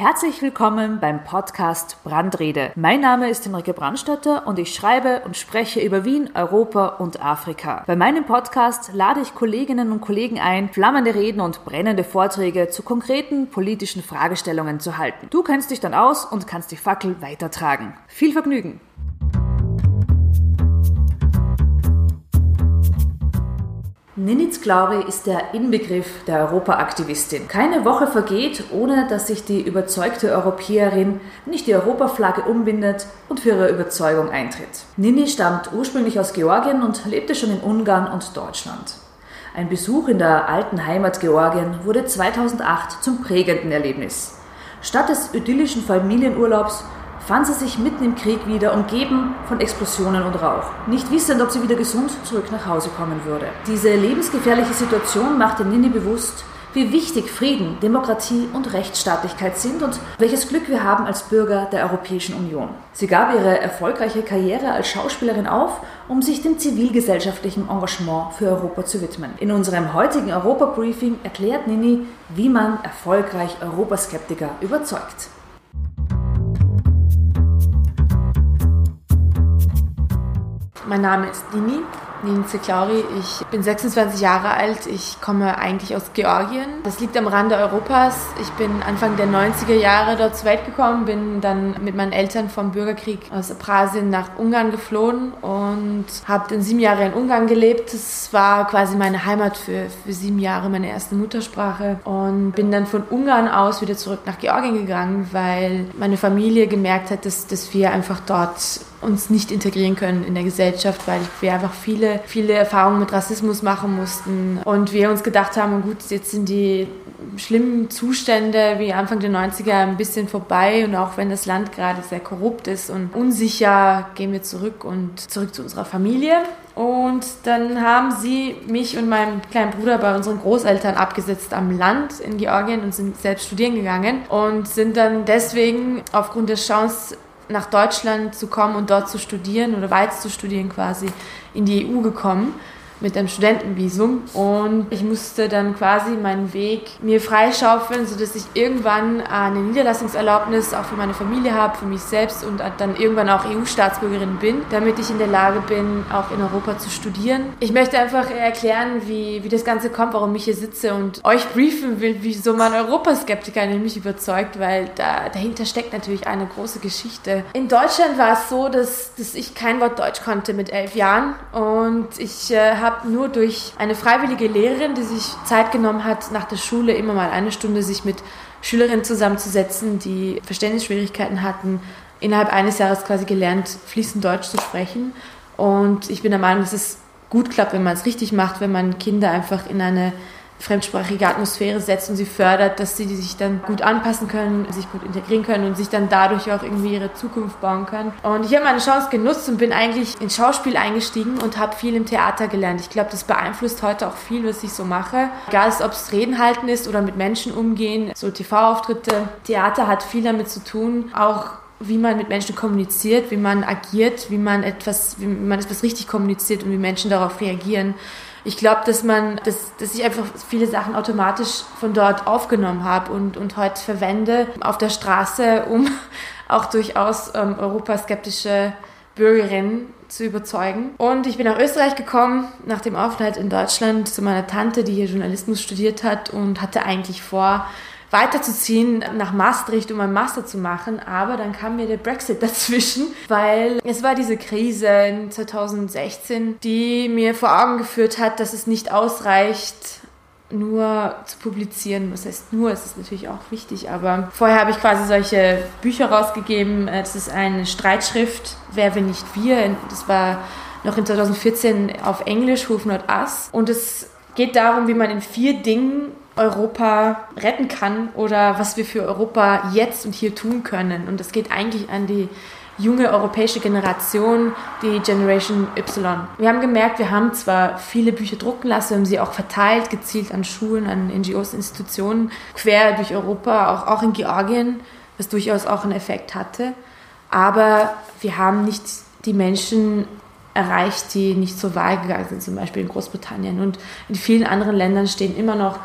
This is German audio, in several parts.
Herzlich willkommen beim Podcast Brandrede. Mein Name ist Henrike Brandstatter und ich schreibe und spreche über Wien, Europa und Afrika. Bei meinem Podcast lade ich Kolleginnen und Kollegen ein, flammende Reden und brennende Vorträge zu konkreten politischen Fragestellungen zu halten. Du kennst dich dann aus und kannst die Fackel weitertragen. Viel Vergnügen! Ninitz Glaube ist der Inbegriff der Europaaktivistin. Keine Woche vergeht, ohne dass sich die überzeugte Europäerin nicht die Europaflagge umbindet und für ihre Überzeugung eintritt. Nini stammt ursprünglich aus Georgien und lebte schon in Ungarn und Deutschland. Ein Besuch in der alten Heimat Georgien wurde 2008 zum prägenden Erlebnis. Statt des idyllischen Familienurlaubs fand sie sich mitten im Krieg wieder, umgeben von Explosionen und Rauch, nicht wissend, ob sie wieder gesund zurück nach Hause kommen würde. Diese lebensgefährliche Situation machte Nini bewusst, wie wichtig Frieden, Demokratie und Rechtsstaatlichkeit sind und welches Glück wir haben als Bürger der Europäischen Union. Sie gab ihre erfolgreiche Karriere als Schauspielerin auf, um sich dem zivilgesellschaftlichen Engagement für Europa zu widmen. In unserem heutigen Europa-Briefing erklärt Nini, wie man erfolgreich Europaskeptiker überzeugt. Mein Name ist Dini, Nini Zeklauri. Ich bin 26 Jahre alt. Ich komme eigentlich aus Georgien. Das liegt am Rande Europas. Ich bin Anfang der 90er Jahre dort zur Welt gekommen, bin dann mit meinen Eltern vom Bürgerkrieg aus Prasien nach Ungarn geflohen und habe dann sieben Jahre in Ungarn gelebt. Das war quasi meine Heimat für, für sieben Jahre, meine erste Muttersprache. Und bin dann von Ungarn aus wieder zurück nach Georgien gegangen, weil meine Familie gemerkt hat, dass, dass wir einfach dort uns nicht integrieren können in der Gesellschaft, weil wir einfach viele, viele Erfahrungen mit Rassismus machen mussten und wir uns gedacht haben, gut, jetzt sind die schlimmen Zustände wie Anfang der 90er ein bisschen vorbei und auch wenn das Land gerade sehr korrupt ist und unsicher, gehen wir zurück und zurück zu unserer Familie. Und dann haben sie mich und meinen kleinen Bruder bei unseren Großeltern abgesetzt am Land in Georgien und sind selbst studieren gegangen und sind dann deswegen aufgrund der Chance nach Deutschland zu kommen und dort zu studieren oder weit zu studieren quasi in die EU gekommen mit einem Studentenvisum und ich musste dann quasi meinen Weg mir freischaufeln, sodass ich irgendwann eine Niederlassungserlaubnis auch für meine Familie habe, für mich selbst und dann irgendwann auch EU-Staatsbürgerin bin, damit ich in der Lage bin, auch in Europa zu studieren. Ich möchte einfach erklären, wie, wie das Ganze kommt, warum ich hier sitze und euch briefen will, wieso man Europaskeptiker nämlich überzeugt, weil da, dahinter steckt natürlich eine große Geschichte. In Deutschland war es so, dass, dass ich kein Wort Deutsch konnte mit elf Jahren und ich äh, habe habe nur durch eine freiwillige Lehrerin, die sich Zeit genommen hat, nach der Schule immer mal eine Stunde sich mit Schülerinnen zusammenzusetzen, die Verständnisschwierigkeiten hatten, innerhalb eines Jahres quasi gelernt, fließend Deutsch zu sprechen. Und ich bin der Meinung, dass es gut klappt, wenn man es richtig macht, wenn man Kinder einfach in eine fremdsprachige Atmosphäre setzt und sie fördert, dass sie sich dann gut anpassen können, sich gut integrieren können und sich dann dadurch auch irgendwie ihre Zukunft bauen können. Und ich habe meine Chance genutzt und bin eigentlich ins Schauspiel eingestiegen und habe viel im Theater gelernt. Ich glaube, das beeinflusst heute auch viel, was ich so mache. Egal, ob es Reden halten ist oder mit Menschen umgehen, so TV-Auftritte. Theater hat viel damit zu tun, auch wie man mit Menschen kommuniziert, wie man agiert, wie man etwas, wie man etwas richtig kommuniziert und wie Menschen darauf reagieren ich glaube, dass man, dass, dass ich einfach viele Sachen automatisch von dort aufgenommen habe und, und heute verwende auf der Straße, um auch durchaus ähm, europaskeptische Bürgerinnen zu überzeugen. Und ich bin nach Österreich gekommen, nach dem Aufenthalt in Deutschland, zu meiner Tante, die hier Journalismus studiert hat und hatte eigentlich vor, weiterzuziehen nach Maastricht, um einen Master zu machen. Aber dann kam mir der Brexit dazwischen, weil es war diese Krise in 2016, die mir vor Augen geführt hat, dass es nicht ausreicht, nur zu publizieren. Was heißt nur, es ist natürlich auch wichtig, aber vorher habe ich quasi solche Bücher rausgegeben. Das ist eine Streitschrift, Wer, wenn nicht wir. Das war noch in 2014 auf Englisch, Who Not Us. Und es geht darum, wie man in vier Dingen Europa retten kann oder was wir für Europa jetzt und hier tun können. Und das geht eigentlich an die junge europäische Generation, die Generation Y. Wir haben gemerkt, wir haben zwar viele Bücher drucken lassen, wir haben sie auch verteilt, gezielt an Schulen, an NGOs, Institutionen, quer durch Europa, auch, auch in Georgien, was durchaus auch einen Effekt hatte. Aber wir haben nicht die Menschen erreicht, die nicht zur Wahl gegangen sind, zum Beispiel in Großbritannien. Und in vielen anderen Ländern stehen immer noch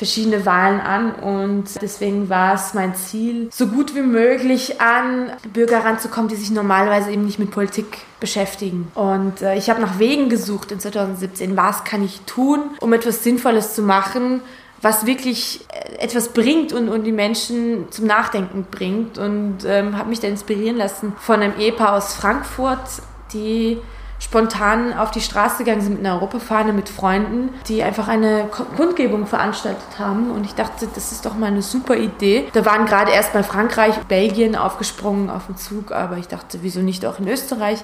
verschiedene Wahlen an und deswegen war es mein Ziel, so gut wie möglich an Bürger ranzukommen, die sich normalerweise eben nicht mit Politik beschäftigen. Und äh, ich habe nach Wegen gesucht in 2017. Was kann ich tun, um etwas Sinnvolles zu machen, was wirklich äh, etwas bringt und, und die Menschen zum Nachdenken bringt. Und ähm, habe mich da inspirieren lassen von einem Ehepaar aus Frankfurt, die spontan auf die Straße gegangen sind mit einer Europafahne mit Freunden, die einfach eine Kundgebung veranstaltet haben. Und ich dachte, das ist doch mal eine super Idee. Da waren gerade erst mal Frankreich, Belgien aufgesprungen auf den Zug, aber ich dachte, wieso nicht auch in Österreich?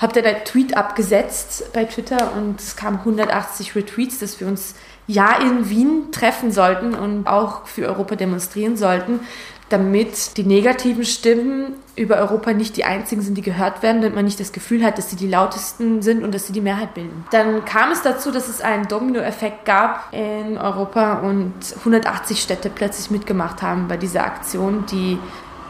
Hab da einen Tweet abgesetzt bei Twitter und es kamen 180 Retweets, dass wir uns ja in Wien treffen sollten und auch für Europa demonstrieren sollten damit die negativen Stimmen über Europa nicht die einzigen sind, die gehört werden, damit man nicht das Gefühl hat, dass sie die lautesten sind und dass sie die Mehrheit bilden. Dann kam es dazu, dass es einen Dominoeffekt gab in Europa und 180 Städte plötzlich mitgemacht haben bei dieser Aktion, die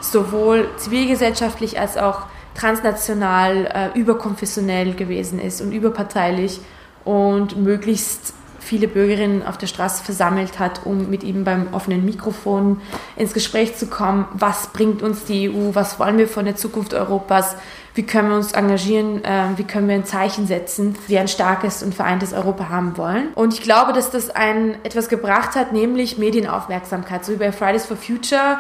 sowohl zivilgesellschaftlich als auch transnational, äh, überkonfessionell gewesen ist und überparteilich und möglichst viele Bürgerinnen auf der Straße versammelt hat, um mit ihm beim offenen Mikrofon ins Gespräch zu kommen. Was bringt uns die EU? Was wollen wir von der Zukunft Europas? Wie können wir uns engagieren? Ähm, wie können wir ein Zeichen setzen, wie ein starkes und vereintes Europa haben wollen? Und ich glaube, dass das ein, etwas gebracht hat, nämlich Medienaufmerksamkeit. So wie bei Fridays for Future,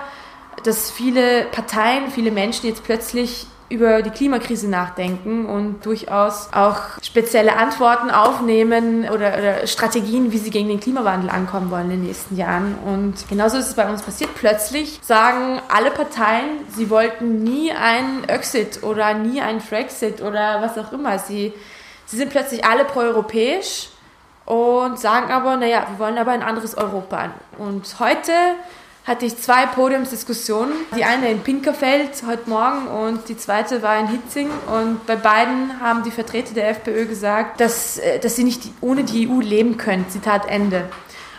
dass viele Parteien, viele Menschen jetzt plötzlich über die Klimakrise nachdenken und durchaus auch spezielle Antworten aufnehmen oder, oder, Strategien, wie sie gegen den Klimawandel ankommen wollen in den nächsten Jahren. Und genauso ist es bei uns passiert. Plötzlich sagen alle Parteien, sie wollten nie einen Exit oder nie einen Frexit oder was auch immer. Sie, sie sind plötzlich alle proeuropäisch und sagen aber, naja, wir wollen aber ein anderes Europa. Und heute hatte ich zwei Podiumsdiskussionen. Die eine in Pinkerfeld heute Morgen und die zweite war in Hitzing. Und bei beiden haben die Vertreter der FPÖ gesagt, dass, äh, dass sie nicht ohne die EU leben können. Zitat Ende.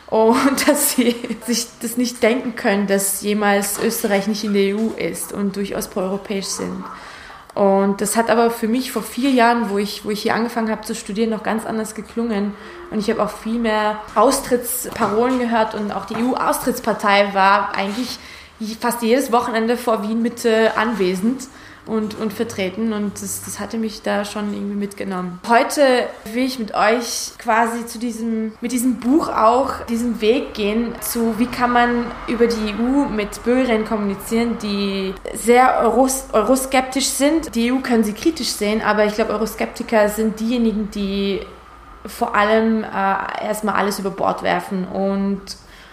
Und dass sie sich das nicht denken können, dass jemals Österreich nicht in der EU ist und durchaus proeuropäisch sind. Und das hat aber für mich vor vier Jahren, wo ich, wo ich hier angefangen habe zu studieren, noch ganz anders geklungen. Und ich habe auch viel mehr Austrittsparolen gehört und auch die EU-Austrittspartei war eigentlich fast jedes Wochenende vor Wien Mitte anwesend und, und vertreten und das, das hatte mich da schon irgendwie mitgenommen. Heute will ich mit euch quasi zu diesem, mit diesem Buch auch diesen Weg gehen zu, wie kann man über die EU mit Bürgerinnen kommunizieren, die sehr Euros, euroskeptisch sind. Die EU können sie kritisch sehen, aber ich glaube, Euroskeptiker sind diejenigen, die vor allem äh, erstmal alles über Bord werfen und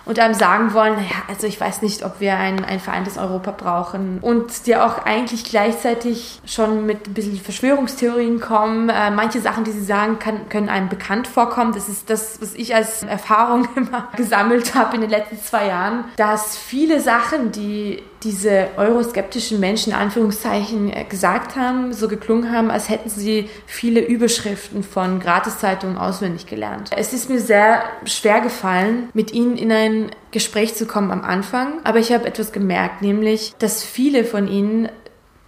und einem sagen wollen, naja, also ich weiß nicht, ob wir ein, ein vereintes Europa brauchen und dir auch eigentlich gleichzeitig schon mit ein bisschen Verschwörungstheorien kommen. Äh, manche Sachen, die sie sagen, kann, können einem bekannt vorkommen. Das ist das, was ich als Erfahrung immer gesammelt habe in den letzten zwei Jahren, dass viele Sachen, die diese euroskeptischen Menschen, in Anführungszeichen, äh, gesagt haben, so geklungen haben, als hätten sie viele Überschriften von Gratiszeitungen auswendig gelernt. Es ist mir sehr schwer gefallen, mit ihnen in ein Gespräch zu kommen am Anfang, aber ich habe etwas gemerkt, nämlich, dass viele von ihnen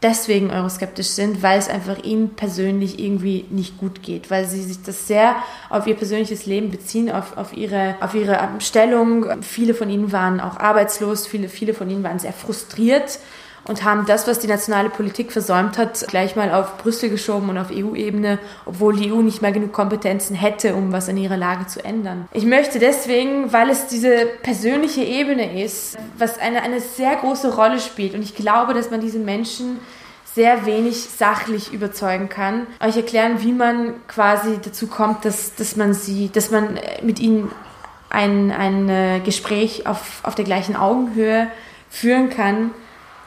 deswegen euroskeptisch sind, weil es einfach ihnen persönlich irgendwie nicht gut geht, weil sie sich das sehr auf ihr persönliches Leben beziehen, auf, auf, ihre, auf ihre Stellung. Viele von ihnen waren auch arbeitslos, viele, viele von ihnen waren sehr frustriert und haben das, was die nationale Politik versäumt hat, gleich mal auf Brüssel geschoben und auf EU-Ebene, obwohl die EU nicht mehr genug Kompetenzen hätte, um was an ihrer Lage zu ändern. Ich möchte deswegen, weil es diese persönliche Ebene ist, was eine, eine sehr große Rolle spielt und ich glaube, dass man diese Menschen sehr wenig sachlich überzeugen kann, euch erklären, wie man quasi dazu kommt, dass, dass man sie, dass man mit ihnen ein, ein äh, Gespräch auf, auf der gleichen Augenhöhe führen kann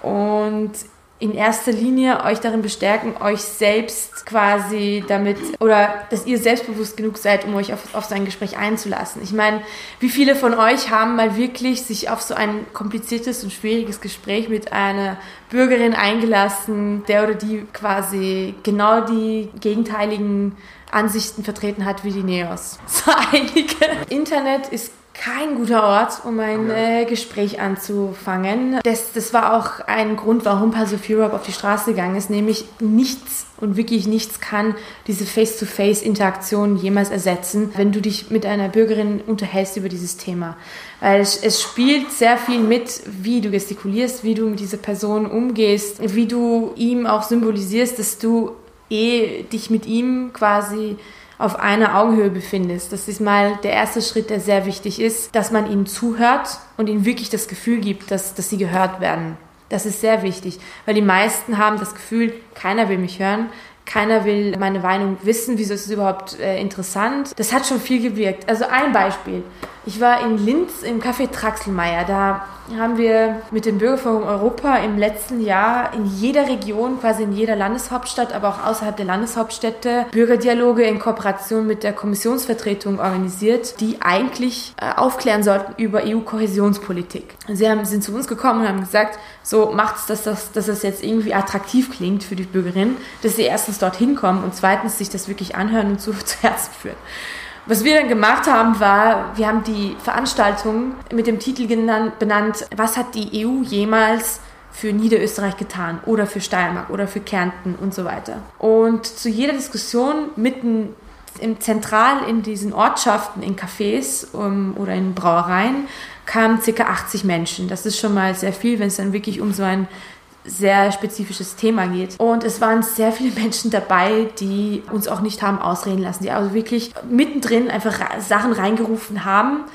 und in erster Linie euch darin bestärken, euch selbst quasi damit oder dass ihr selbstbewusst genug seid, um euch auf, auf so ein Gespräch einzulassen. Ich meine, wie viele von euch haben mal wirklich sich auf so ein kompliziertes und schwieriges Gespräch mit einer Bürgerin eingelassen, der oder die quasi genau die gegenteiligen Ansichten vertreten hat wie die Neos. So einige. Internet ist kein guter Ort, um ein äh, Gespräch anzufangen. Das, das war auch ein Grund, warum Pulse of Europe auf die Straße gegangen ist, nämlich nichts und wirklich nichts kann diese Face-to-Face-Interaktion jemals ersetzen, wenn du dich mit einer Bürgerin unterhältst über dieses Thema. Weil es, es spielt sehr viel mit, wie du gestikulierst, wie du mit dieser Person umgehst, wie du ihm auch symbolisierst, dass du eh dich mit ihm quasi auf einer Augenhöhe befindest. Das ist mal der erste Schritt, der sehr wichtig ist, dass man ihnen zuhört und ihnen wirklich das Gefühl gibt, dass, dass sie gehört werden. Das ist sehr wichtig, weil die meisten haben das Gefühl, keiner will mich hören, keiner will meine Meinung wissen, wieso ist es überhaupt äh, interessant. Das hat schon viel gewirkt. Also ein Beispiel. Ich war in Linz im Café Traxelmeier. Da haben wir mit dem Bürgerforum Europa im letzten Jahr in jeder Region, quasi in jeder Landeshauptstadt, aber auch außerhalb der Landeshauptstädte, Bürgerdialoge in Kooperation mit der Kommissionsvertretung organisiert, die eigentlich äh, aufklären sollten über EU-Kohäsionspolitik. Sie haben, sind zu uns gekommen und haben gesagt, so macht es, dass das, dass das jetzt irgendwie attraktiv klingt für die Bürgerinnen, dass sie erstens dorthin kommen und zweitens sich das wirklich anhören und zu, zu Herzen führen. Was wir dann gemacht haben, war, wir haben die Veranstaltung mit dem Titel genannt, benannt, was hat die EU jemals für Niederösterreich getan oder für Steiermark oder für Kärnten und so weiter. Und zu jeder Diskussion mitten im Zentral in diesen Ortschaften, in Cafés um, oder in Brauereien, kamen ca. 80 Menschen. Das ist schon mal sehr viel, wenn es dann wirklich um so ein sehr spezifisches Thema geht. Und es waren sehr viele Menschen dabei, die uns auch nicht haben ausreden lassen, die also wirklich mittendrin einfach Sachen reingerufen haben,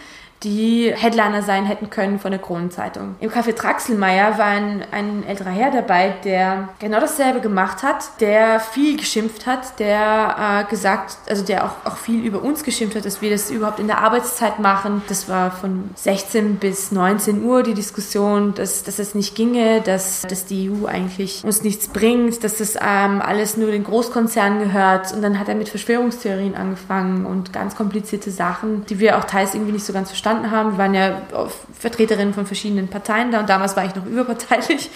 die Headliner sein hätten können von der Kronenzeitung. Im Café Traxelmeier war ein, ein älterer Herr dabei, der genau dasselbe gemacht hat, der viel geschimpft hat, der äh, gesagt, also der auch, auch viel über uns geschimpft hat, dass wir das überhaupt in der Arbeitszeit machen. Das war von 16 bis 19 Uhr die Diskussion, dass, dass es nicht ginge, dass, dass die EU eigentlich uns nichts bringt, dass das ähm, alles nur den Großkonzernen gehört. Und dann hat er mit Verschwörungstheorien angefangen und ganz komplizierte Sachen, die wir auch teils irgendwie nicht so ganz verstanden verstanden haben. Wir waren ja Vertreterinnen von verschiedenen Parteien da und damals war ich noch überparteilich.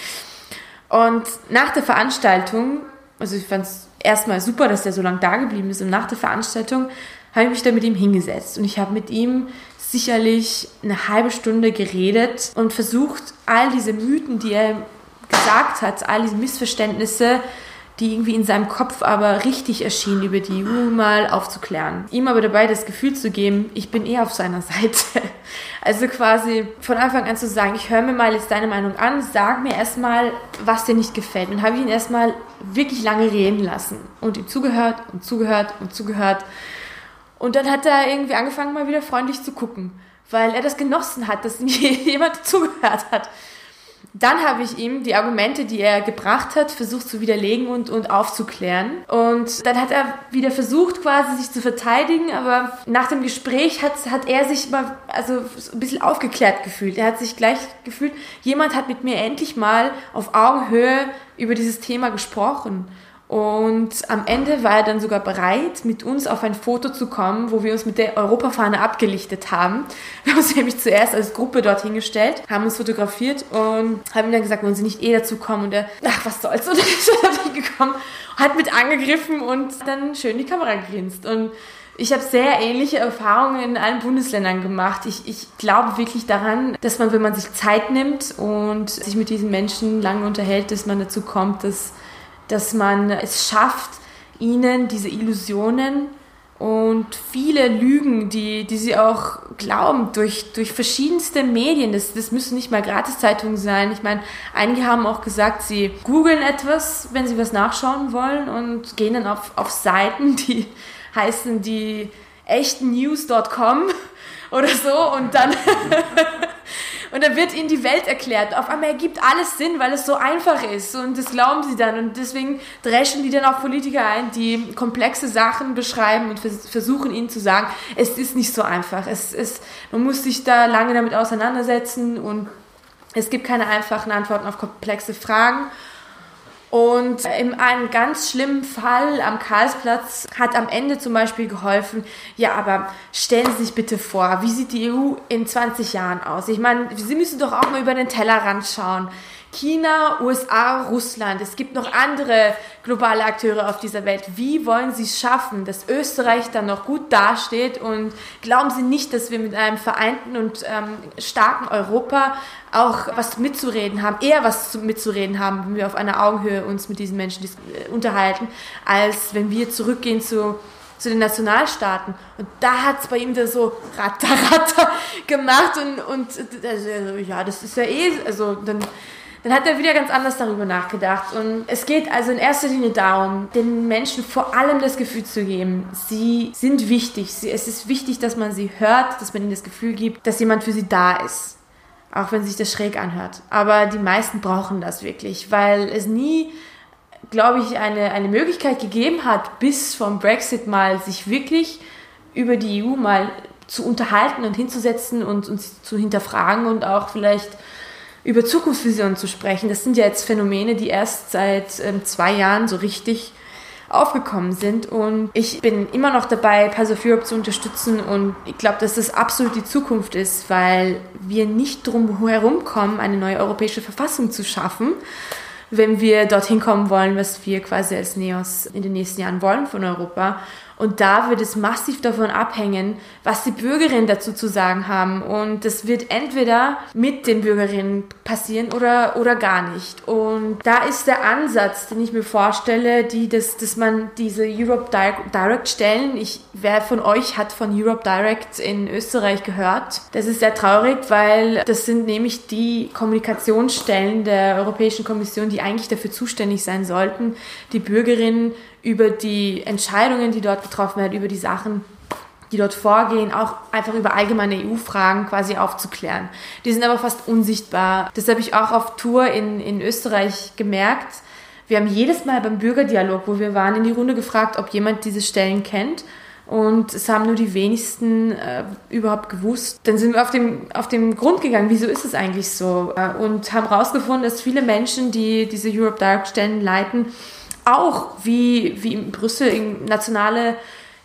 Und nach der Veranstaltung, also ich fand es erstmal super, dass der so lange da geblieben ist und nach der Veranstaltung habe ich mich da mit ihm hingesetzt und ich habe mit ihm sicherlich eine halbe Stunde geredet und versucht, all diese Mythen, die er gesagt hat, all diese Missverständnisse die irgendwie in seinem Kopf aber richtig erschienen, über die EU mal aufzuklären. Ihm aber dabei das Gefühl zu geben, ich bin eher auf seiner Seite. Also quasi von Anfang an zu sagen, ich höre mir mal jetzt deine Meinung an, sag mir erstmal, was dir nicht gefällt. Und habe ich ihn erstmal wirklich lange reden lassen und ihm zugehört und zugehört und zugehört. Und dann hat er irgendwie angefangen, mal wieder freundlich zu gucken, weil er das genossen hat, dass mir jemand zugehört hat. Dann habe ich ihm die Argumente, die er gebracht hat, versucht zu widerlegen und, und aufzuklären. Und dann hat er wieder versucht, quasi sich zu verteidigen, aber nach dem Gespräch hat, hat er sich mal also ein bisschen aufgeklärt gefühlt. Er hat sich gleich gefühlt, jemand hat mit mir endlich mal auf Augenhöhe über dieses Thema gesprochen. Und am Ende war er dann sogar bereit, mit uns auf ein Foto zu kommen, wo wir uns mit der Europafahne abgelichtet haben. Wir haben uns nämlich zuerst als Gruppe dorthin gestellt, haben uns fotografiert und haben ihm dann gesagt, wollen Sie nicht eh dazu kommen? Und er, ach, was soll's? Und dann ist er dorthin gekommen, hat mit angegriffen und dann schön die Kamera gegrinst. Und ich habe sehr ähnliche Erfahrungen in allen Bundesländern gemacht. Ich, ich glaube wirklich daran, dass man, wenn man sich Zeit nimmt und sich mit diesen Menschen lange unterhält, dass man dazu kommt, dass dass man es schafft, ihnen diese Illusionen und viele Lügen, die, die sie auch glauben, durch, durch verschiedenste Medien, das, das müssen nicht mal Gratiszeitungen sein. Ich meine, einige haben auch gesagt, sie googeln etwas, wenn sie was nachschauen wollen und gehen dann auf, auf Seiten, die heißen die echtnews.com oder so und dann Und dann wird ihnen die Welt erklärt. Auf einmal ergibt alles Sinn, weil es so einfach ist. Und das glauben sie dann. Und deswegen dreschen die dann auch Politiker ein, die komplexe Sachen beschreiben und versuchen ihnen zu sagen, es ist nicht so einfach. Es ist, man muss sich da lange damit auseinandersetzen und es gibt keine einfachen Antworten auf komplexe Fragen. Und in einem ganz schlimmen Fall am Karlsplatz hat am Ende zum Beispiel geholfen, ja, aber stellen Sie sich bitte vor, wie sieht die EU in 20 Jahren aus? Ich meine, Sie müssen doch auch mal über den Tellerrand schauen. China, USA, Russland. Es gibt noch andere globale Akteure auf dieser Welt. Wie wollen Sie es schaffen, dass Österreich dann noch gut dasteht? Und glauben Sie nicht, dass wir mit einem vereinten und ähm, starken Europa auch was mitzureden haben, eher was mitzureden haben, wenn wir auf einer Augenhöhe uns mit diesen Menschen äh, unterhalten, als wenn wir zurückgehen zu zu den Nationalstaaten. Und da hat es bei ihm da so ratter, ratter gemacht und, und also, ja, das ist ja eh, also dann, dann hat er wieder ganz anders darüber nachgedacht. Und es geht also in erster Linie darum, den Menschen vor allem das Gefühl zu geben, sie sind wichtig. Sie, es ist wichtig, dass man sie hört, dass man ihnen das Gefühl gibt, dass jemand für sie da ist. Auch wenn sich das schräg anhört. Aber die meisten brauchen das wirklich, weil es nie glaube ich, eine, eine Möglichkeit gegeben hat, bis vom Brexit mal sich wirklich über die EU mal zu unterhalten und hinzusetzen und uns zu hinterfragen und auch vielleicht über Zukunftsvisionen zu sprechen. Das sind ja jetzt Phänomene, die erst seit ähm, zwei Jahren so richtig aufgekommen sind. Und ich bin immer noch dabei, Pass of Europe zu unterstützen. Und ich glaube, dass das absolut die Zukunft ist, weil wir nicht drum herum kommen, eine neue europäische Verfassung zu schaffen wenn wir dorthin kommen wollen, was wir quasi als NEOS in den nächsten Jahren wollen von Europa. Und da wird es massiv davon abhängen, was die Bürgerinnen dazu zu sagen haben. Und das wird entweder mit den Bürgerinnen passieren oder, oder gar nicht. Und da ist der Ansatz, den ich mir vorstelle, die, dass, dass man diese Europe Direct Stellen, ich, wer von euch hat von Europe Direct in Österreich gehört? Das ist sehr traurig, weil das sind nämlich die Kommunikationsstellen der Europäischen Kommission, die eigentlich dafür zuständig sein sollten, die Bürgerinnen über die Entscheidungen, die dort getroffen werden, über die Sachen, die dort vorgehen, auch einfach über allgemeine EU-Fragen quasi aufzuklären. Die sind aber fast unsichtbar. Das habe ich auch auf Tour in, in Österreich gemerkt. Wir haben jedes Mal beim Bürgerdialog, wo wir waren, in die Runde gefragt, ob jemand diese Stellen kennt. Und es haben nur die wenigsten äh, überhaupt gewusst. Dann sind wir auf dem, auf dem Grund gegangen, wieso ist es eigentlich so? Äh, und haben herausgefunden, dass viele Menschen, die diese Europe Direct Stellen leiten, auch wie, wie in Brüssel nationale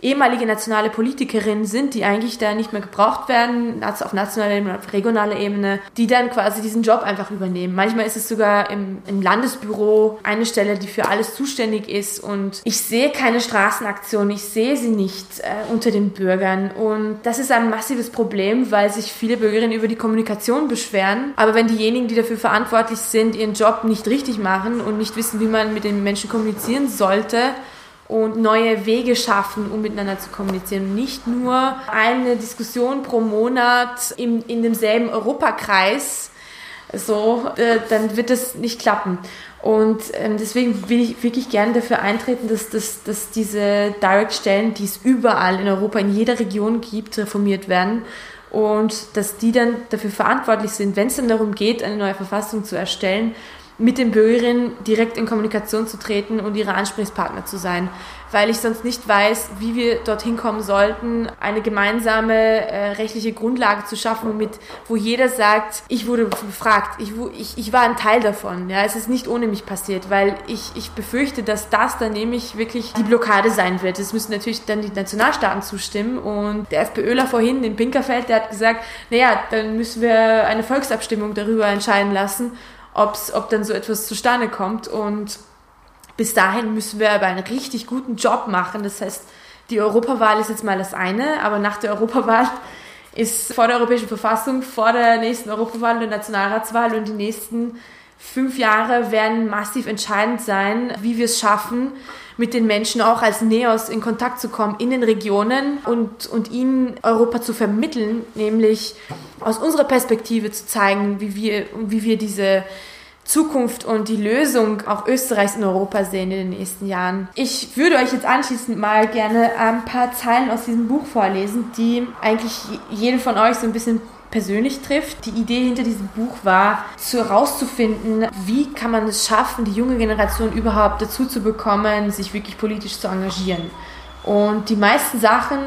ehemalige nationale Politikerinnen sind, die eigentlich da nicht mehr gebraucht werden, auf nationaler Ebene, auf regionaler Ebene, die dann quasi diesen Job einfach übernehmen. Manchmal ist es sogar im, im Landesbüro eine Stelle, die für alles zuständig ist und ich sehe keine Straßenaktion, ich sehe sie nicht äh, unter den Bürgern und das ist ein massives Problem, weil sich viele Bürgerinnen über die Kommunikation beschweren, aber wenn diejenigen, die dafür verantwortlich sind, ihren Job nicht richtig machen und nicht wissen, wie man mit den Menschen kommunizieren sollte, und neue Wege schaffen, um miteinander zu kommunizieren. Nicht nur eine Diskussion pro Monat in, in demselben Europakreis, so, äh, dann wird das nicht klappen. Und ähm, deswegen will ich wirklich gerne dafür eintreten, dass, dass, dass diese Direct-Stellen, die es überall in Europa, in jeder Region gibt, reformiert werden und dass die dann dafür verantwortlich sind, wenn es dann darum geht, eine neue Verfassung zu erstellen, mit den Bürgerinnen direkt in Kommunikation zu treten und ihre Ansprechpartner zu sein, weil ich sonst nicht weiß, wie wir dorthin kommen sollten, eine gemeinsame äh, rechtliche Grundlage zu schaffen, womit, wo jeder sagt, ich wurde befragt, ich, ich, ich war ein Teil davon. Ja, es ist nicht ohne mich passiert, weil ich, ich befürchte, dass das dann nämlich wirklich die Blockade sein wird. Es müssen natürlich dann die Nationalstaaten zustimmen und der FPÖler vorhin in Pinkerfeld, der hat gesagt, naja, dann müssen wir eine Volksabstimmung darüber entscheiden lassen ob's, ob dann so etwas zustande kommt. Und bis dahin müssen wir aber einen richtig guten Job machen. Das heißt, die Europawahl ist jetzt mal das eine, aber nach der Europawahl ist vor der Europäischen Verfassung, vor der nächsten Europawahl der Nationalratswahl und die nächsten fünf Jahre werden massiv entscheidend sein, wie wir es schaffen, mit den Menschen auch als Neos in Kontakt zu kommen in den Regionen und, und ihnen Europa zu vermitteln, nämlich aus unserer Perspektive zu zeigen, wie wir, wie wir diese Zukunft und die Lösung auch Österreichs in Europa sehen in den nächsten Jahren. Ich würde euch jetzt anschließend mal gerne ein paar Zeilen aus diesem Buch vorlesen, die eigentlich jede von euch so ein bisschen persönlich trifft. Die Idee hinter diesem Buch war, herauszufinden, wie kann man es schaffen, die junge Generation überhaupt dazu zu bekommen, sich wirklich politisch zu engagieren. Und die meisten Sachen,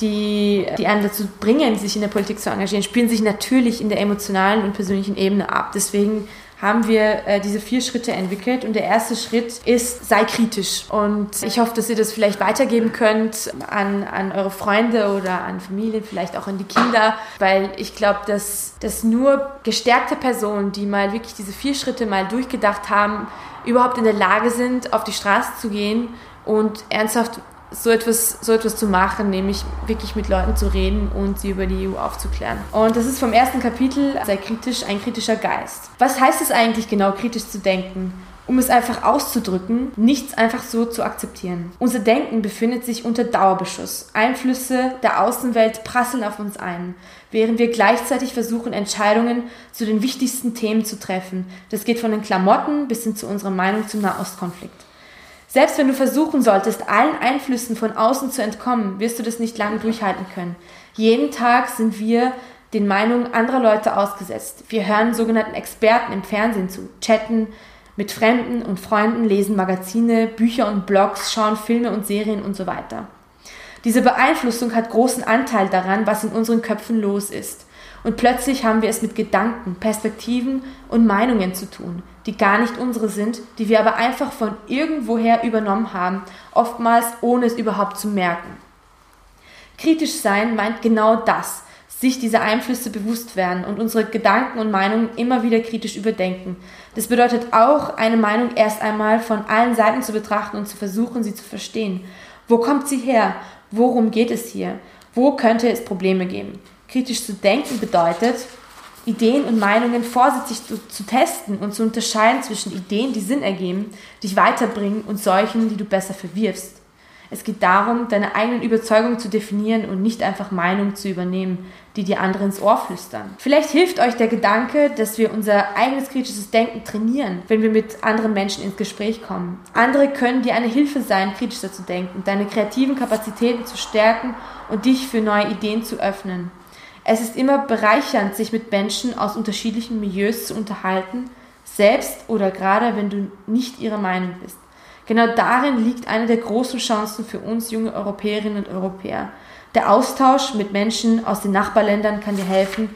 die, die einen dazu bringen, sich in der Politik zu engagieren, spielen sich natürlich in der emotionalen und persönlichen Ebene ab. Deswegen haben wir äh, diese vier Schritte entwickelt. Und der erste Schritt ist, sei kritisch. Und ich hoffe, dass ihr das vielleicht weitergeben könnt an, an eure Freunde oder an Familie, vielleicht auch an die Kinder, weil ich glaube, dass, dass nur gestärkte Personen, die mal wirklich diese vier Schritte mal durchgedacht haben, überhaupt in der Lage sind, auf die Straße zu gehen und ernsthaft so etwas, so etwas zu machen, nämlich wirklich mit Leuten zu reden und sie über die EU aufzuklären. Und das ist vom ersten Kapitel sehr kritisch, ein kritischer Geist. Was heißt es eigentlich genau, kritisch zu denken? Um es einfach auszudrücken, nichts einfach so zu akzeptieren. Unser Denken befindet sich unter Dauerbeschuss. Einflüsse der Außenwelt prasseln auf uns ein, während wir gleichzeitig versuchen, Entscheidungen zu den wichtigsten Themen zu treffen. Das geht von den Klamotten bis hin zu unserer Meinung zum Nahostkonflikt. Selbst wenn du versuchen solltest, allen Einflüssen von außen zu entkommen, wirst du das nicht lange durchhalten können. Jeden Tag sind wir den Meinungen anderer Leute ausgesetzt. Wir hören sogenannten Experten im Fernsehen zu, chatten mit Fremden und Freunden, lesen Magazine, Bücher und Blogs, schauen Filme und Serien und so weiter. Diese Beeinflussung hat großen Anteil daran, was in unseren Köpfen los ist. Und plötzlich haben wir es mit Gedanken, Perspektiven und Meinungen zu tun, die gar nicht unsere sind, die wir aber einfach von irgendwoher übernommen haben, oftmals ohne es überhaupt zu merken. Kritisch sein meint genau das, sich dieser Einflüsse bewusst werden und unsere Gedanken und Meinungen immer wieder kritisch überdenken. Das bedeutet auch, eine Meinung erst einmal von allen Seiten zu betrachten und zu versuchen, sie zu verstehen. Wo kommt sie her? Worum geht es hier? Wo könnte es Probleme geben? Kritisch zu denken bedeutet, Ideen und Meinungen vorsichtig zu, zu, testen und zu unterscheiden zwischen Ideen, die Sinn ergeben, dich weiterbringen und solchen, die du besser verwirfst. Es geht darum, deine eigenen Überzeugungen zu definieren und nicht einfach Meinungen zu übernehmen, die dir andere ins Ohr flüstern. Vielleicht hilft euch der Gedanke, dass wir unser eigenes kritisches Denken trainieren, wenn wir mit anderen Menschen ins Gespräch kommen. Andere können dir eine Hilfe sein, kritischer zu denken, deine kreativen Kapazitäten zu stärken und dich für neue Ideen zu öffnen. Es ist immer bereichernd, sich mit Menschen aus unterschiedlichen Milieus zu unterhalten, selbst oder gerade wenn du nicht ihrer Meinung bist. Genau darin liegt eine der großen Chancen für uns junge Europäerinnen und Europäer. Der Austausch mit Menschen aus den Nachbarländern kann dir helfen,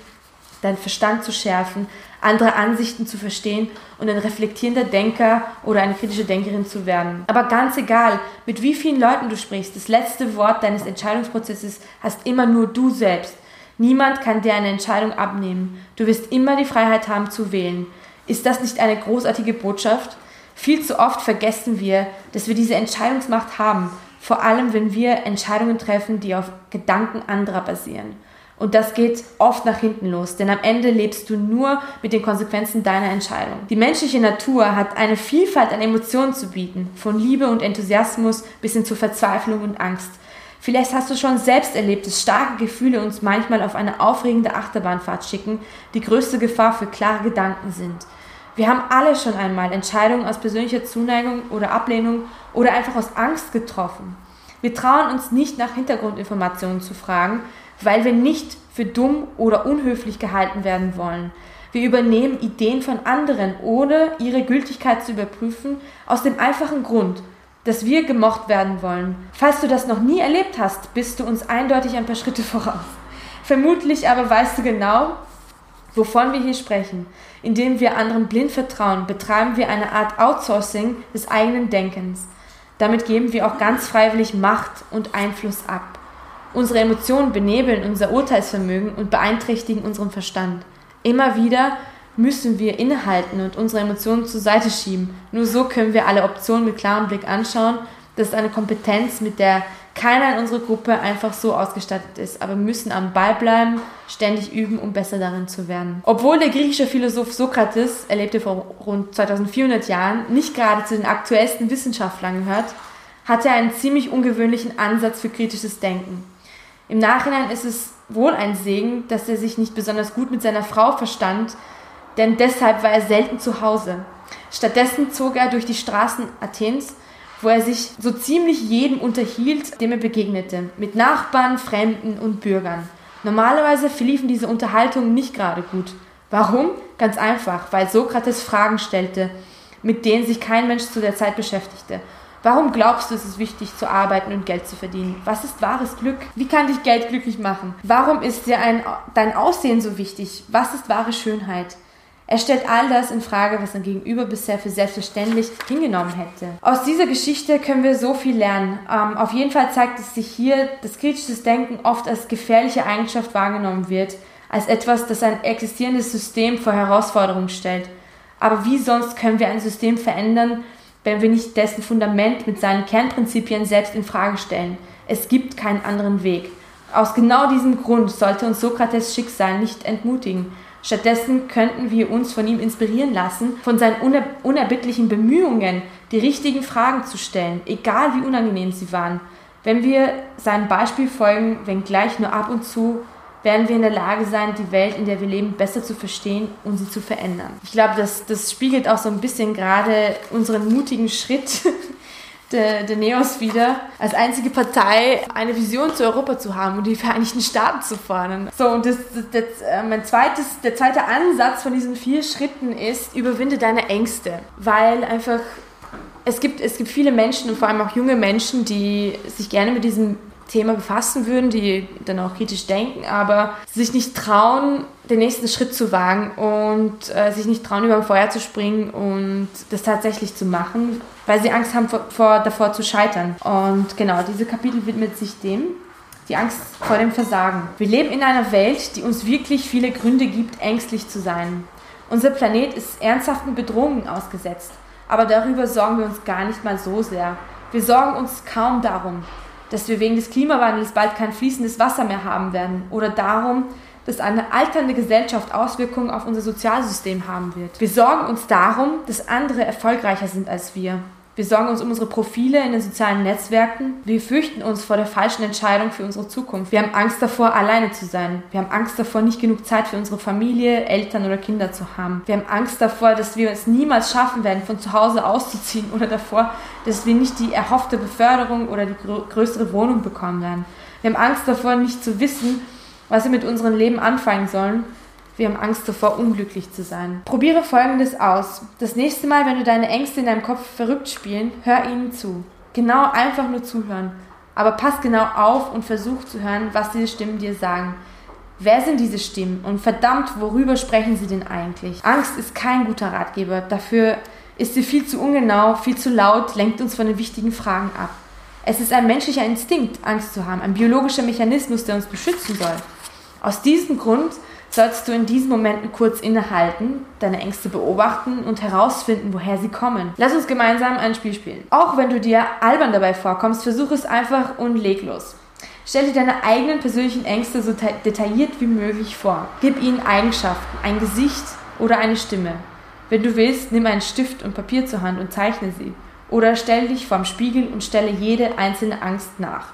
deinen Verstand zu schärfen, andere Ansichten zu verstehen und ein reflektierender Denker oder eine kritische Denkerin zu werden. Aber ganz egal, mit wie vielen Leuten du sprichst, das letzte Wort deines Entscheidungsprozesses hast immer nur du selbst. Niemand kann dir eine Entscheidung abnehmen. Du wirst immer die Freiheit haben zu wählen. Ist das nicht eine großartige Botschaft? Viel zu oft vergessen wir, dass wir diese Entscheidungsmacht haben, vor allem wenn wir Entscheidungen treffen, die auf Gedanken anderer basieren. Und das geht oft nach hinten los, denn am Ende lebst du nur mit den Konsequenzen deiner Entscheidung. Die menschliche Natur hat eine Vielfalt an Emotionen zu bieten, von Liebe und Enthusiasmus bis hin zu Verzweiflung und Angst. Vielleicht hast du schon selbst erlebt, dass starke Gefühle uns manchmal auf eine aufregende Achterbahnfahrt schicken, die größte Gefahr für klare Gedanken sind. Wir haben alle schon einmal Entscheidungen aus persönlicher Zuneigung oder Ablehnung oder einfach aus Angst getroffen. Wir trauen uns nicht nach Hintergrundinformationen zu fragen, weil wir nicht für dumm oder unhöflich gehalten werden wollen. Wir übernehmen Ideen von anderen, ohne ihre Gültigkeit zu überprüfen, aus dem einfachen Grund, dass wir gemocht werden wollen. Falls du das noch nie erlebt hast, bist du uns eindeutig ein paar Schritte voraus. Vermutlich aber weißt du genau, wovon wir hier sprechen. Indem wir anderen blind vertrauen, betreiben wir eine Art Outsourcing des eigenen Denkens. Damit geben wir auch ganz freiwillig Macht und Einfluss ab. Unsere Emotionen benebeln unser Urteilsvermögen und beeinträchtigen unseren Verstand. Immer wieder müssen wir innehalten und unsere Emotionen zur Seite schieben. Nur so können wir alle Optionen mit klarem Blick anschauen. Das ist eine Kompetenz, mit der keiner in unserer Gruppe einfach so ausgestattet ist, aber müssen am Ball bleiben, ständig üben, um besser darin zu werden. Obwohl der griechische Philosoph Sokrates, er lebte vor rund 2400 Jahren, nicht gerade zu den aktuellsten Wissenschaftlern gehört, hatte er einen ziemlich ungewöhnlichen Ansatz für kritisches Denken. Im Nachhinein ist es wohl ein Segen, dass er sich nicht besonders gut mit seiner Frau verstand, denn deshalb war er selten zu Hause. Stattdessen zog er durch die Straßen Athens, wo er sich so ziemlich jedem unterhielt, dem er begegnete, mit Nachbarn, Fremden und Bürgern. Normalerweise verliefen diese Unterhaltungen nicht gerade gut. Warum? Ganz einfach, weil Sokrates Fragen stellte, mit denen sich kein Mensch zu der Zeit beschäftigte. Warum glaubst du, es ist wichtig zu arbeiten und Geld zu verdienen? Was ist wahres Glück? Wie kann dich Geld glücklich machen? Warum ist dir ein, dein Aussehen so wichtig? Was ist wahre Schönheit? Er stellt all das in Frage, was sein Gegenüber bisher für selbstverständlich hingenommen hätte. Aus dieser Geschichte können wir so viel lernen. Ähm, auf jeden Fall zeigt es sich hier, dass kritisches Denken oft als gefährliche Eigenschaft wahrgenommen wird, als etwas, das ein existierendes System vor Herausforderungen stellt. Aber wie sonst können wir ein System verändern, wenn wir nicht dessen Fundament mit seinen Kernprinzipien selbst in Frage stellen? Es gibt keinen anderen Weg. Aus genau diesem Grund sollte uns Sokrates Schicksal nicht entmutigen. Stattdessen könnten wir uns von ihm inspirieren lassen, von seinen unerbittlichen Bemühungen, die richtigen Fragen zu stellen, egal wie unangenehm sie waren. Wenn wir seinem Beispiel folgen, wenngleich nur ab und zu, werden wir in der Lage sein, die Welt, in der wir leben, besser zu verstehen und sie zu verändern. Ich glaube, das, das spiegelt auch so ein bisschen gerade unseren mutigen Schritt der, der Neos wieder, als einzige Partei eine Vision zu Europa zu haben und die Vereinigten Staaten zu fordern. So, und das, das, das, äh, mein zweites, der zweite Ansatz von diesen vier Schritten ist, überwinde deine Ängste, weil einfach es gibt, es gibt viele Menschen und vor allem auch junge Menschen, die sich gerne mit diesem Thema befassen würden, die dann auch kritisch denken, aber sich nicht trauen, den nächsten Schritt zu wagen und äh, sich nicht trauen, über ein Feuer zu springen und das tatsächlich zu machen, weil sie Angst haben vor, vor, davor zu scheitern. Und genau, diese Kapitel widmet sich dem. Die Angst vor dem Versagen. Wir leben in einer Welt, die uns wirklich viele Gründe gibt, ängstlich zu sein. Unser Planet ist ernsthaften Bedrohungen ausgesetzt, aber darüber sorgen wir uns gar nicht mal so sehr. Wir sorgen uns kaum darum, dass wir wegen des Klimawandels bald kein fließendes Wasser mehr haben werden oder darum, dass eine alternde Gesellschaft Auswirkungen auf unser Sozialsystem haben wird. Wir sorgen uns darum, dass andere erfolgreicher sind als wir wir sorgen uns um unsere Profile in den sozialen Netzwerken. Wir fürchten uns vor der falschen Entscheidung für unsere Zukunft. Wir haben Angst davor, alleine zu sein. Wir haben Angst davor, nicht genug Zeit für unsere Familie, Eltern oder Kinder zu haben. Wir haben Angst davor, dass wir es niemals schaffen werden, von zu Hause auszuziehen oder davor, dass wir nicht die erhoffte Beförderung oder die größere Wohnung bekommen werden. Wir haben Angst davor, nicht zu wissen, was wir mit unserem Leben anfangen sollen wir haben Angst davor, unglücklich zu sein. Probiere folgendes aus. Das nächste Mal, wenn du deine Ängste in deinem Kopf verrückt spielen, hör ihnen zu. Genau einfach nur zuhören. Aber pass genau auf und versuch zu hören, was diese Stimmen dir sagen. Wer sind diese Stimmen und verdammt, worüber sprechen sie denn eigentlich? Angst ist kein guter Ratgeber. Dafür ist sie viel zu ungenau, viel zu laut, lenkt uns von den wichtigen Fragen ab. Es ist ein menschlicher Instinkt, Angst zu haben, ein biologischer Mechanismus, der uns beschützen soll. Aus diesem Grund sollst du in diesen Momenten kurz innehalten, deine Ängste beobachten und herausfinden, woher sie kommen. Lass uns gemeinsam ein Spiel spielen. Auch wenn du dir albern dabei vorkommst, versuch es einfach und leg los. Stell dir deine eigenen persönlichen Ängste so detailliert wie möglich vor. Gib ihnen Eigenschaften, ein Gesicht oder eine Stimme. Wenn du willst, nimm einen Stift und Papier zur Hand und zeichne sie. Oder stell dich vorm Spiegel und stelle jede einzelne Angst nach.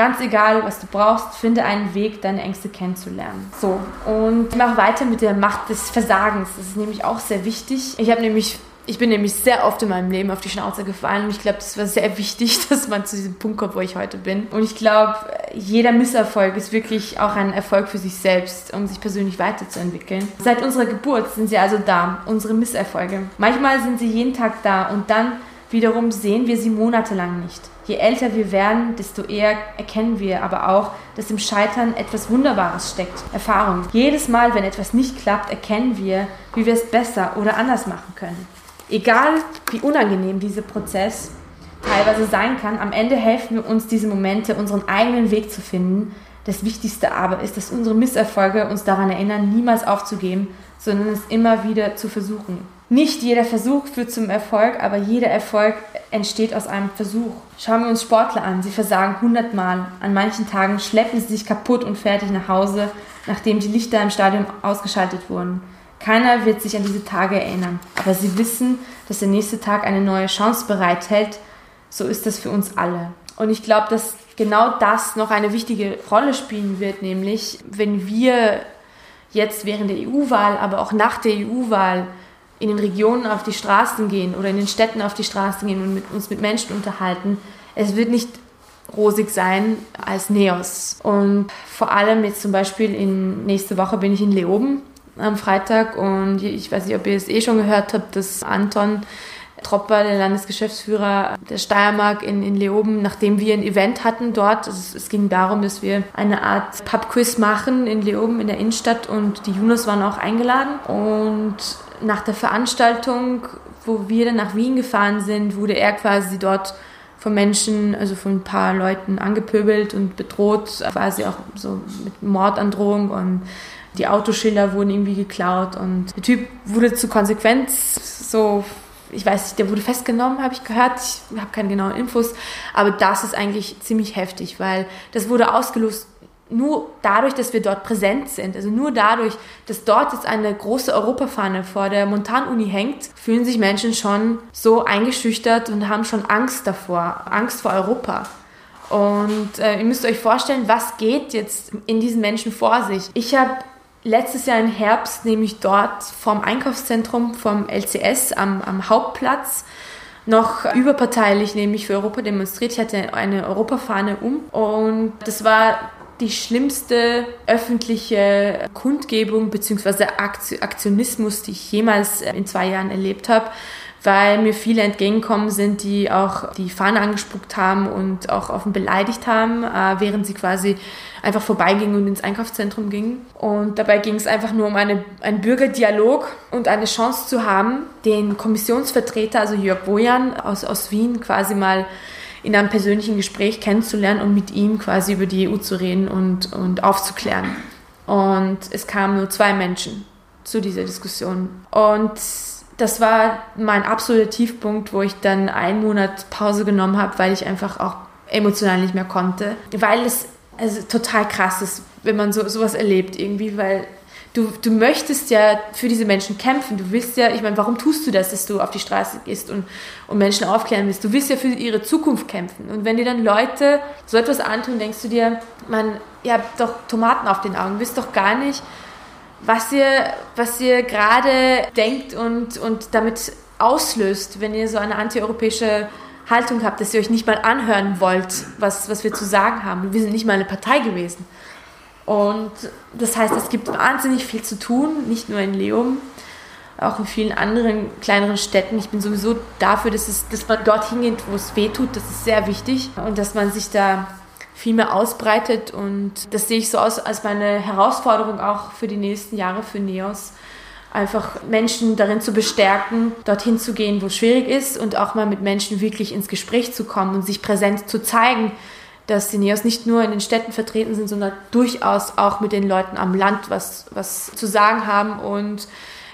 Ganz egal, was du brauchst, finde einen Weg, deine Ängste kennenzulernen. So, und ich mache weiter mit der Macht des Versagens. Das ist nämlich auch sehr wichtig. Ich habe nämlich ich bin nämlich sehr oft in meinem Leben auf die Schnauze gefallen und ich glaube, das war sehr wichtig, dass man zu diesem Punkt kommt, wo ich heute bin. Und ich glaube, jeder Misserfolg ist wirklich auch ein Erfolg für sich selbst, um sich persönlich weiterzuentwickeln. Seit unserer Geburt sind sie also da, unsere Misserfolge. Manchmal sind sie jeden Tag da und dann wiederum sehen wir sie monatelang nicht. Je älter wir werden, desto eher erkennen wir aber auch, dass im Scheitern etwas Wunderbares steckt. Erfahrung. Jedes Mal, wenn etwas nicht klappt, erkennen wir, wie wir es besser oder anders machen können. Egal wie unangenehm dieser Prozess teilweise sein kann, am Ende helfen wir uns diese Momente, unseren eigenen Weg zu finden. Das Wichtigste aber ist, dass unsere Misserfolge uns daran erinnern, niemals aufzugeben, sondern es immer wieder zu versuchen. Nicht jeder Versuch führt zum Erfolg, aber jeder Erfolg entsteht aus einem Versuch. Schauen wir uns Sportler an. Sie versagen hundertmal. An manchen Tagen schleppen sie sich kaputt und fertig nach Hause, nachdem die Lichter im Stadion ausgeschaltet wurden. Keiner wird sich an diese Tage erinnern, aber sie wissen, dass der nächste Tag eine neue Chance bereithält. So ist das für uns alle. Und ich glaube, dass genau das noch eine wichtige Rolle spielen wird, nämlich wenn wir jetzt während der EU-Wahl, aber auch nach der EU-Wahl in den Regionen auf die Straßen gehen oder in den Städten auf die Straßen gehen und mit, uns mit Menschen unterhalten. Es wird nicht rosig sein als Neos. Und vor allem jetzt zum Beispiel in nächste Woche bin ich in Leoben am Freitag und ich weiß nicht, ob ihr es eh schon gehört habt, dass Anton Tropper, der Landesgeschäftsführer der Steiermark in, in Leoben, nachdem wir ein Event hatten dort. Also es ging darum, dass wir eine Art Pubquiz machen in Leoben in der Innenstadt und die Junos waren auch eingeladen. Und nach der Veranstaltung, wo wir dann nach Wien gefahren sind, wurde er quasi dort von Menschen, also von ein paar Leuten angepöbelt und bedroht, quasi auch so mit Mordandrohung und die Autoschilder wurden irgendwie geklaut und der Typ wurde zu Konsequenz so ich weiß nicht, der wurde festgenommen, habe ich gehört. Ich habe keine genauen Infos. Aber das ist eigentlich ziemlich heftig, weil das wurde ausgelöst nur dadurch, dass wir dort präsent sind. Also nur dadurch, dass dort jetzt eine große Europafahne vor der Montanuni hängt, fühlen sich Menschen schon so eingeschüchtert und haben schon Angst davor, Angst vor Europa. Und äh, ihr müsst euch vorstellen, was geht jetzt in diesen Menschen vor sich. Ich habe letztes Jahr im Herbst nämlich dort vom Einkaufszentrum vom LCS am, am Hauptplatz noch überparteilich nämlich für Europa demonstriert. Ich hatte eine Europafahne um und das war die schlimmste öffentliche Kundgebung bzw. Aktionismus, die ich jemals in zwei Jahren erlebt habe weil mir viele entgegenkommen sind, die auch die Fahne angespuckt haben und auch offen beleidigt haben, äh, während sie quasi einfach vorbeigingen und ins Einkaufszentrum gingen. Und dabei ging es einfach nur um eine, einen Bürgerdialog und eine Chance zu haben, den Kommissionsvertreter, also Jörg Bojan aus, aus Wien, quasi mal in einem persönlichen Gespräch kennenzulernen und mit ihm quasi über die EU zu reden und, und aufzuklären. Und es kamen nur zwei Menschen zu dieser Diskussion. Und das war mein absoluter Tiefpunkt, wo ich dann einen Monat Pause genommen habe, weil ich einfach auch emotional nicht mehr konnte. Weil es also total krass ist, wenn man so, sowas erlebt irgendwie, weil du, du möchtest ja für diese Menschen kämpfen. Du willst ja, ich meine, warum tust du das, dass du auf die Straße gehst und, und Menschen aufklären willst? Du willst ja für ihre Zukunft kämpfen. Und wenn dir dann Leute so etwas antun, denkst du dir, man, ihr habt doch Tomaten auf den Augen, wisst doch gar nicht, was ihr, was ihr gerade denkt und, und damit auslöst, wenn ihr so eine antieuropäische Haltung habt, dass ihr euch nicht mal anhören wollt, was, was wir zu sagen haben. Wir sind nicht mal eine Partei gewesen. Und das heißt, es gibt wahnsinnig viel zu tun, nicht nur in Leum, auch in vielen anderen kleineren Städten. Ich bin sowieso dafür, dass, es, dass man dort hingeht, wo es weh tut. Das ist sehr wichtig. Und dass man sich da viel mehr ausbreitet. Und das sehe ich so aus als meine Herausforderung auch für die nächsten Jahre für NEOS. Einfach Menschen darin zu bestärken, dorthin zu gehen, wo es schwierig ist und auch mal mit Menschen wirklich ins Gespräch zu kommen und sich präsent zu zeigen, dass die NEOS nicht nur in den Städten vertreten sind, sondern durchaus auch mit den Leuten am Land was, was zu sagen haben und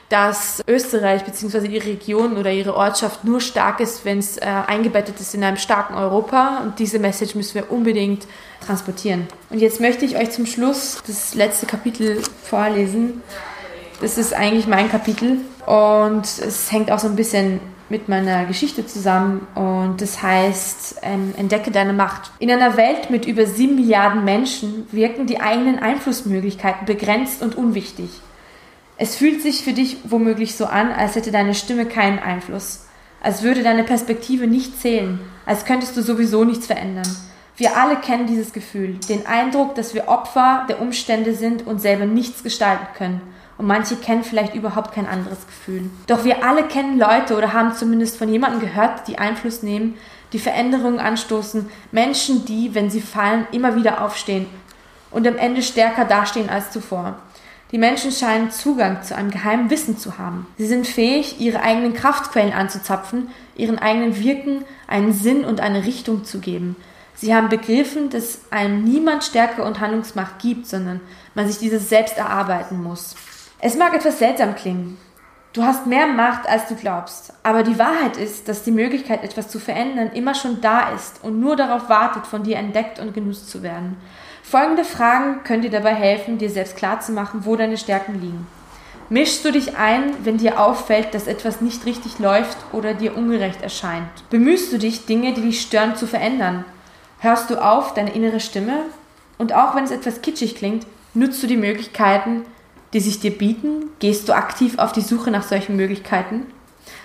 dass Österreich bzw. ihre Region oder ihre Ortschaft nur stark ist, wenn es äh, eingebettet ist in einem starken Europa. Und diese Message müssen wir unbedingt transportieren. Und jetzt möchte ich euch zum Schluss das letzte Kapitel vorlesen. Das ist eigentlich mein Kapitel und es hängt auch so ein bisschen mit meiner Geschichte zusammen und das heißt, ähm, entdecke deine Macht. In einer Welt mit über sieben Milliarden Menschen wirken die eigenen Einflussmöglichkeiten begrenzt und unwichtig. Es fühlt sich für dich womöglich so an, als hätte deine Stimme keinen Einfluss, als würde deine Perspektive nicht zählen, als könntest du sowieso nichts verändern. Wir alle kennen dieses Gefühl, den Eindruck, dass wir Opfer der Umstände sind und selber nichts gestalten können. Und manche kennen vielleicht überhaupt kein anderes Gefühl. Doch wir alle kennen Leute oder haben zumindest von jemandem gehört, die Einfluss nehmen, die Veränderungen anstoßen, Menschen, die, wenn sie fallen, immer wieder aufstehen und am Ende stärker dastehen als zuvor. Die Menschen scheinen Zugang zu einem geheimen Wissen zu haben. Sie sind fähig, ihre eigenen Kraftquellen anzuzapfen, ihren eigenen Wirken einen Sinn und eine Richtung zu geben. Sie haben begriffen, dass einem niemand Stärke und Handlungsmacht gibt, sondern man sich dieses selbst erarbeiten muss. Es mag etwas seltsam klingen. Du hast mehr Macht, als du glaubst. Aber die Wahrheit ist, dass die Möglichkeit, etwas zu verändern, immer schon da ist und nur darauf wartet, von dir entdeckt und genutzt zu werden. Folgende Fragen können dir dabei helfen, dir selbst klarzumachen, wo deine Stärken liegen. Mischst du dich ein, wenn dir auffällt, dass etwas nicht richtig läuft oder dir ungerecht erscheint? Bemühst du dich, Dinge, die dich stören, zu verändern? Hörst du auf deine innere Stimme? Und auch wenn es etwas kitschig klingt, nutzt du die Möglichkeiten, die sich dir bieten? Gehst du aktiv auf die Suche nach solchen Möglichkeiten?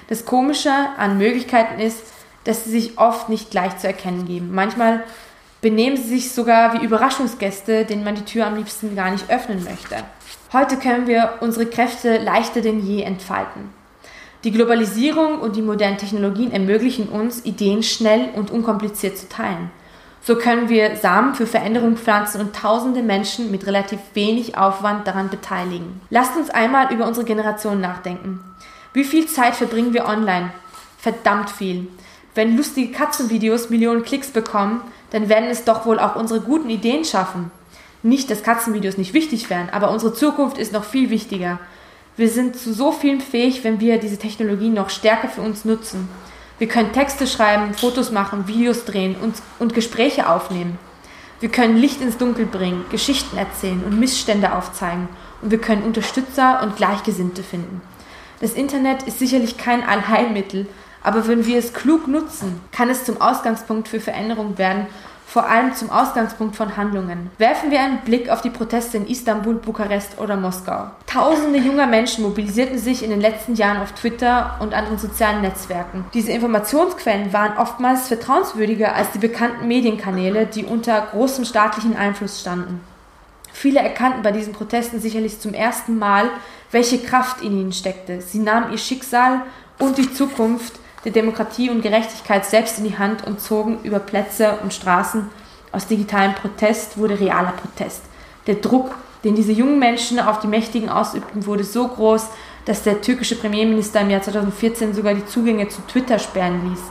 Das Komische an Möglichkeiten ist, dass sie sich oft nicht gleich zu erkennen geben. Manchmal benehmen sie sich sogar wie Überraschungsgäste, denen man die Tür am liebsten gar nicht öffnen möchte. Heute können wir unsere Kräfte leichter denn je entfalten. Die Globalisierung und die modernen Technologien ermöglichen uns, Ideen schnell und unkompliziert zu teilen. So können wir Samen für Veränderung pflanzen und tausende Menschen mit relativ wenig Aufwand daran beteiligen. Lasst uns einmal über unsere Generation nachdenken. Wie viel Zeit verbringen wir online? Verdammt viel. Wenn lustige Katzenvideos Millionen Klicks bekommen, dann werden es doch wohl auch unsere guten Ideen schaffen. Nicht, dass Katzenvideos nicht wichtig wären, aber unsere Zukunft ist noch viel wichtiger. Wir sind zu so vielem fähig, wenn wir diese Technologie noch stärker für uns nutzen. Wir können Texte schreiben, Fotos machen, Videos drehen und, und Gespräche aufnehmen. Wir können Licht ins Dunkel bringen, Geschichten erzählen und Missstände aufzeigen. Und wir können Unterstützer und Gleichgesinnte finden. Das Internet ist sicherlich kein Allheilmittel, aber wenn wir es klug nutzen, kann es zum Ausgangspunkt für Veränderung werden, vor allem zum Ausgangspunkt von Handlungen. Werfen wir einen Blick auf die Proteste in Istanbul, Bukarest oder Moskau. Tausende junger Menschen mobilisierten sich in den letzten Jahren auf Twitter und anderen sozialen Netzwerken. Diese Informationsquellen waren oftmals vertrauenswürdiger als die bekannten Medienkanäle, die unter großem staatlichen Einfluss standen. Viele erkannten bei diesen Protesten sicherlich zum ersten Mal, welche Kraft in ihnen steckte. Sie nahmen ihr Schicksal und die Zukunft der Demokratie und Gerechtigkeit selbst in die Hand und zogen über Plätze und Straßen. Aus digitalem Protest wurde realer Protest. Der Druck, den diese jungen Menschen auf die Mächtigen ausübten, wurde so groß, dass der türkische Premierminister im Jahr 2014 sogar die Zugänge zu Twitter sperren ließ.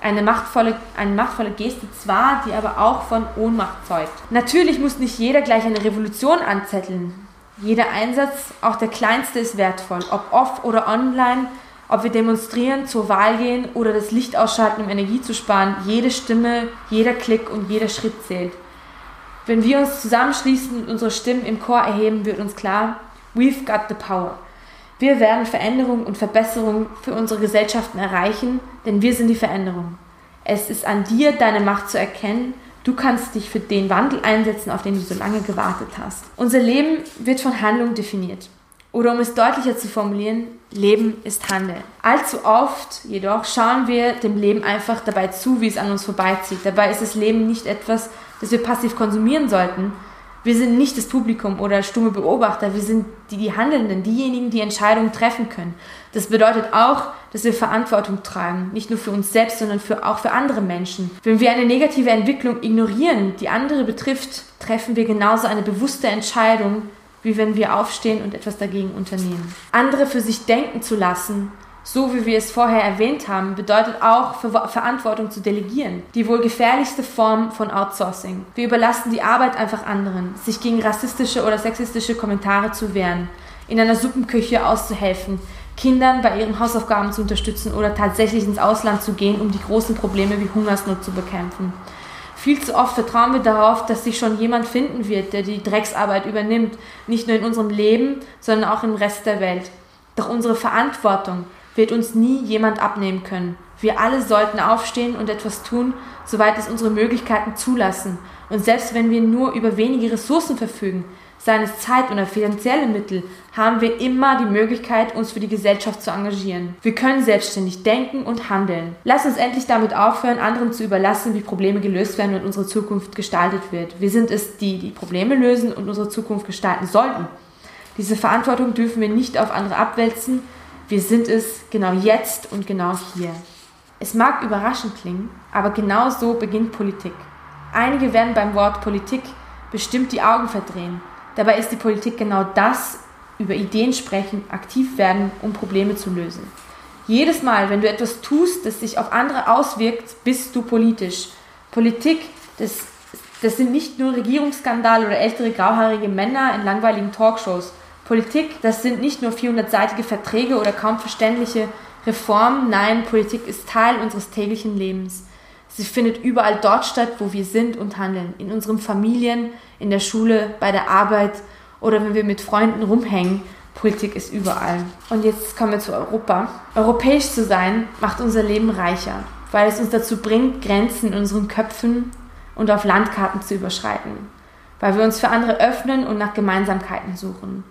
Eine machtvolle, eine machtvolle Geste zwar, die aber auch von Ohnmacht zeugt. Natürlich muss nicht jeder gleich eine Revolution anzetteln. Jeder Einsatz, auch der kleinste, ist wertvoll. Ob off oder online, ob wir demonstrieren, zur Wahl gehen oder das Licht ausschalten, um Energie zu sparen, jede Stimme, jeder Klick und jeder Schritt zählt. Wenn wir uns zusammenschließen und unsere Stimmen im Chor erheben, wird uns klar, we've got the power. Wir werden Veränderung und Verbesserung für unsere Gesellschaften erreichen, denn wir sind die Veränderung. Es ist an dir, deine Macht zu erkennen. Du kannst dich für den Wandel einsetzen, auf den du so lange gewartet hast. Unser Leben wird von Handlung definiert. Oder um es deutlicher zu formulieren, Leben ist Handeln. Allzu oft jedoch schauen wir dem Leben einfach dabei zu, wie es an uns vorbeizieht. Dabei ist das Leben nicht etwas, das wir passiv konsumieren sollten. Wir sind nicht das Publikum oder stumme Beobachter, wir sind die, die Handelnden, diejenigen, die Entscheidungen treffen können. Das bedeutet auch, dass wir Verantwortung tragen, nicht nur für uns selbst, sondern für, auch für andere Menschen. Wenn wir eine negative Entwicklung ignorieren, die andere betrifft, treffen wir genauso eine bewusste Entscheidung, wie wenn wir aufstehen und etwas dagegen unternehmen. Andere für sich denken zu lassen, so wie wir es vorher erwähnt haben, bedeutet auch Ver Verantwortung zu delegieren. Die wohl gefährlichste Form von Outsourcing. Wir überlassen die Arbeit einfach anderen, sich gegen rassistische oder sexistische Kommentare zu wehren, in einer Suppenküche auszuhelfen, Kindern bei ihren Hausaufgaben zu unterstützen oder tatsächlich ins Ausland zu gehen, um die großen Probleme wie Hungersnot zu bekämpfen. Viel zu oft vertrauen wir darauf, dass sich schon jemand finden wird, der die Drecksarbeit übernimmt, nicht nur in unserem Leben, sondern auch im Rest der Welt. Doch unsere Verantwortung wird uns nie jemand abnehmen können. Wir alle sollten aufstehen und etwas tun, soweit es unsere Möglichkeiten zulassen. Und selbst wenn wir nur über wenige Ressourcen verfügen, seien es Zeit oder finanzielle Mittel, haben wir immer die Möglichkeit, uns für die Gesellschaft zu engagieren. Wir können selbstständig denken und handeln. Lass uns endlich damit aufhören, anderen zu überlassen, wie Probleme gelöst werden und unsere Zukunft gestaltet wird. Wir sind es, die die Probleme lösen und unsere Zukunft gestalten sollten. Diese Verantwortung dürfen wir nicht auf andere abwälzen. Wir sind es genau jetzt und genau hier. Es mag überraschend klingen, aber genau so beginnt Politik. Einige werden beim Wort Politik bestimmt die Augen verdrehen. Dabei ist die Politik genau das, über Ideen sprechen, aktiv werden, um Probleme zu lösen. Jedes Mal, wenn du etwas tust, das sich auf andere auswirkt, bist du politisch. Politik, das, das sind nicht nur Regierungsskandale oder ältere grauhaarige Männer in langweiligen Talkshows. Politik, das sind nicht nur 400-seitige Verträge oder kaum verständliche Reformen. Nein, Politik ist Teil unseres täglichen Lebens. Sie findet überall dort statt, wo wir sind und handeln. In unseren Familien, in der Schule, bei der Arbeit oder wenn wir mit Freunden rumhängen. Politik ist überall. Und jetzt kommen wir zu Europa. Europäisch zu sein macht unser Leben reicher, weil es uns dazu bringt, Grenzen in unseren Köpfen und auf Landkarten zu überschreiten. Weil wir uns für andere öffnen und nach Gemeinsamkeiten suchen.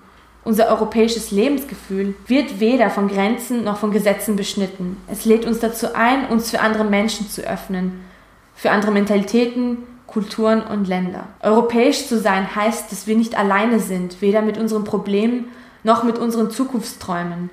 Unser europäisches Lebensgefühl wird weder von Grenzen noch von Gesetzen beschnitten. Es lädt uns dazu ein, uns für andere Menschen zu öffnen, für andere Mentalitäten, Kulturen und Länder. Europäisch zu sein heißt, dass wir nicht alleine sind, weder mit unseren Problemen noch mit unseren Zukunftsträumen.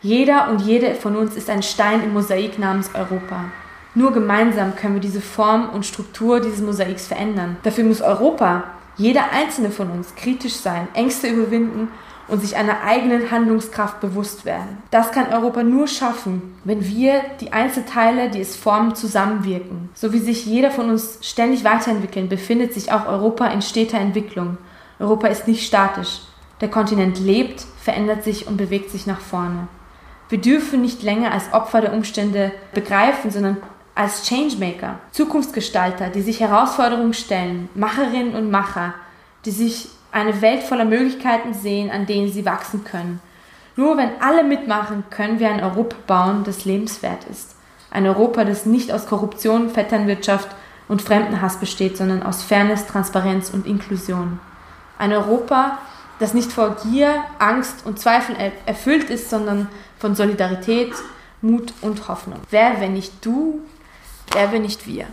Jeder und jede von uns ist ein Stein im Mosaik namens Europa. Nur gemeinsam können wir diese Form und Struktur dieses Mosaiks verändern. Dafür muss Europa, jeder einzelne von uns, kritisch sein, Ängste überwinden und sich einer eigenen Handlungskraft bewusst werden. Das kann Europa nur schaffen, wenn wir die Einzelteile, die es formen, zusammenwirken. So wie sich jeder von uns ständig weiterentwickeln, befindet sich auch Europa in steter Entwicklung. Europa ist nicht statisch. Der Kontinent lebt, verändert sich und bewegt sich nach vorne. Wir dürfen nicht länger als Opfer der Umstände begreifen, sondern als Changemaker, Zukunftsgestalter, die sich Herausforderungen stellen, Macherinnen und Macher, die sich eine Welt voller Möglichkeiten sehen, an denen sie wachsen können. Nur wenn alle mitmachen, können wir ein Europa bauen, das lebenswert ist. Ein Europa, das nicht aus Korruption, Vetternwirtschaft und Fremdenhass besteht, sondern aus Fairness, Transparenz und Inklusion. Ein Europa, das nicht vor Gier, Angst und Zweifel erfüllt ist, sondern von Solidarität, Mut und Hoffnung. Wer, wenn nicht du, wer, wenn nicht wir?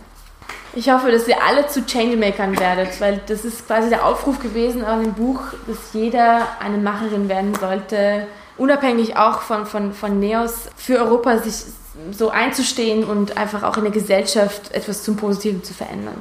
Ich hoffe, dass ihr alle zu Changemakern werdet, weil das ist quasi der Aufruf gewesen an dem Buch, dass jeder eine Macherin werden sollte, unabhängig auch von, von, von Neos, für Europa sich so einzustehen und einfach auch in der Gesellschaft etwas zum Positiven zu verändern.